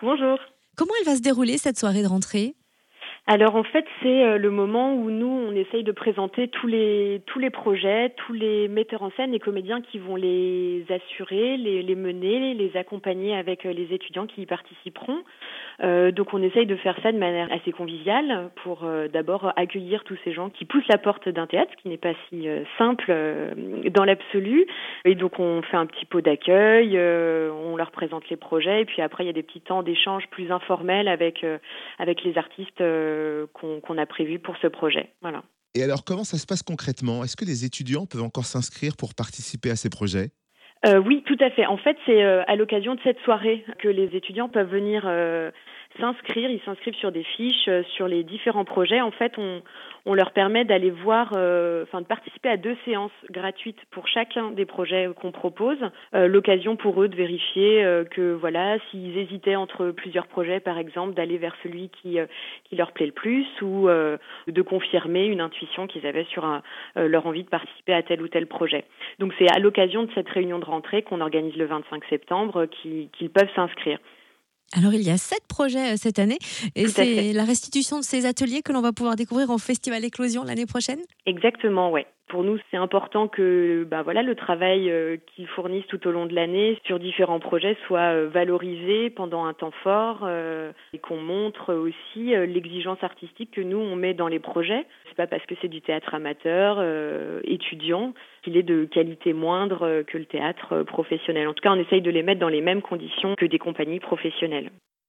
Bonjour. Comment elle va se dérouler cette soirée de rentrée? Alors en fait, c'est euh, le moment où nous, on essaye de présenter tous les tous les projets, tous les metteurs en scène, les comédiens qui vont les assurer, les, les mener, les accompagner avec euh, les étudiants qui y participeront. Euh, donc on essaye de faire ça de manière assez conviviale pour euh, d'abord accueillir tous ces gens qui poussent la porte d'un théâtre, ce qui n'est pas si simple dans l'absolu. Et donc on fait un petit pot d'accueil, on leur présente les projets, et puis après il y a des petits temps d'échange plus informels avec avec les artistes euh, qu'on a prévu pour ce projet. Voilà. Et alors, comment ça se passe concrètement? Est-ce que les étudiants peuvent encore s'inscrire pour participer à ces projets? Euh, oui, tout à fait. En fait, c'est euh, à l'occasion de cette soirée que les étudiants peuvent venir s'inscrire. Ils s'inscrivent sur des fiches, euh, sur les différents projets. En fait, on, on leur permet d'aller voir, euh, enfin de participer à deux séances gratuites pour chacun des projets qu'on propose. Euh, l'occasion pour eux de vérifier que voilà, s'ils hésitaient entre plusieurs projets, par exemple, d'aller vers celui qui leur plaît le plus ou de confirmer une intuition qu'ils avaient sur leur envie de participer à tel ou tel projet. Donc c'est à l'occasion de cette réunion de rentrée qu'on organise le 25 septembre qu'ils peuvent s'inscrire. Alors il y a sept projets euh, cette année. Et c'est la restitution de ces ateliers que l'on va pouvoir découvrir au Festival Éclosion l'année prochaine? Exactement, ouais. Pour nous, c'est important que bah voilà, le travail euh, qu'ils fournissent tout au long de l'année sur différents projets soit euh, valorisé pendant un temps fort et qu'on montre aussi l'exigence artistique que nous on met dans les projets. C'est pas parce que c'est du théâtre amateur, étudiant, qu'il est de qualité moindre que le théâtre professionnel. En tout cas, on essaye de les mettre dans les mêmes conditions que des compagnies professionnelles.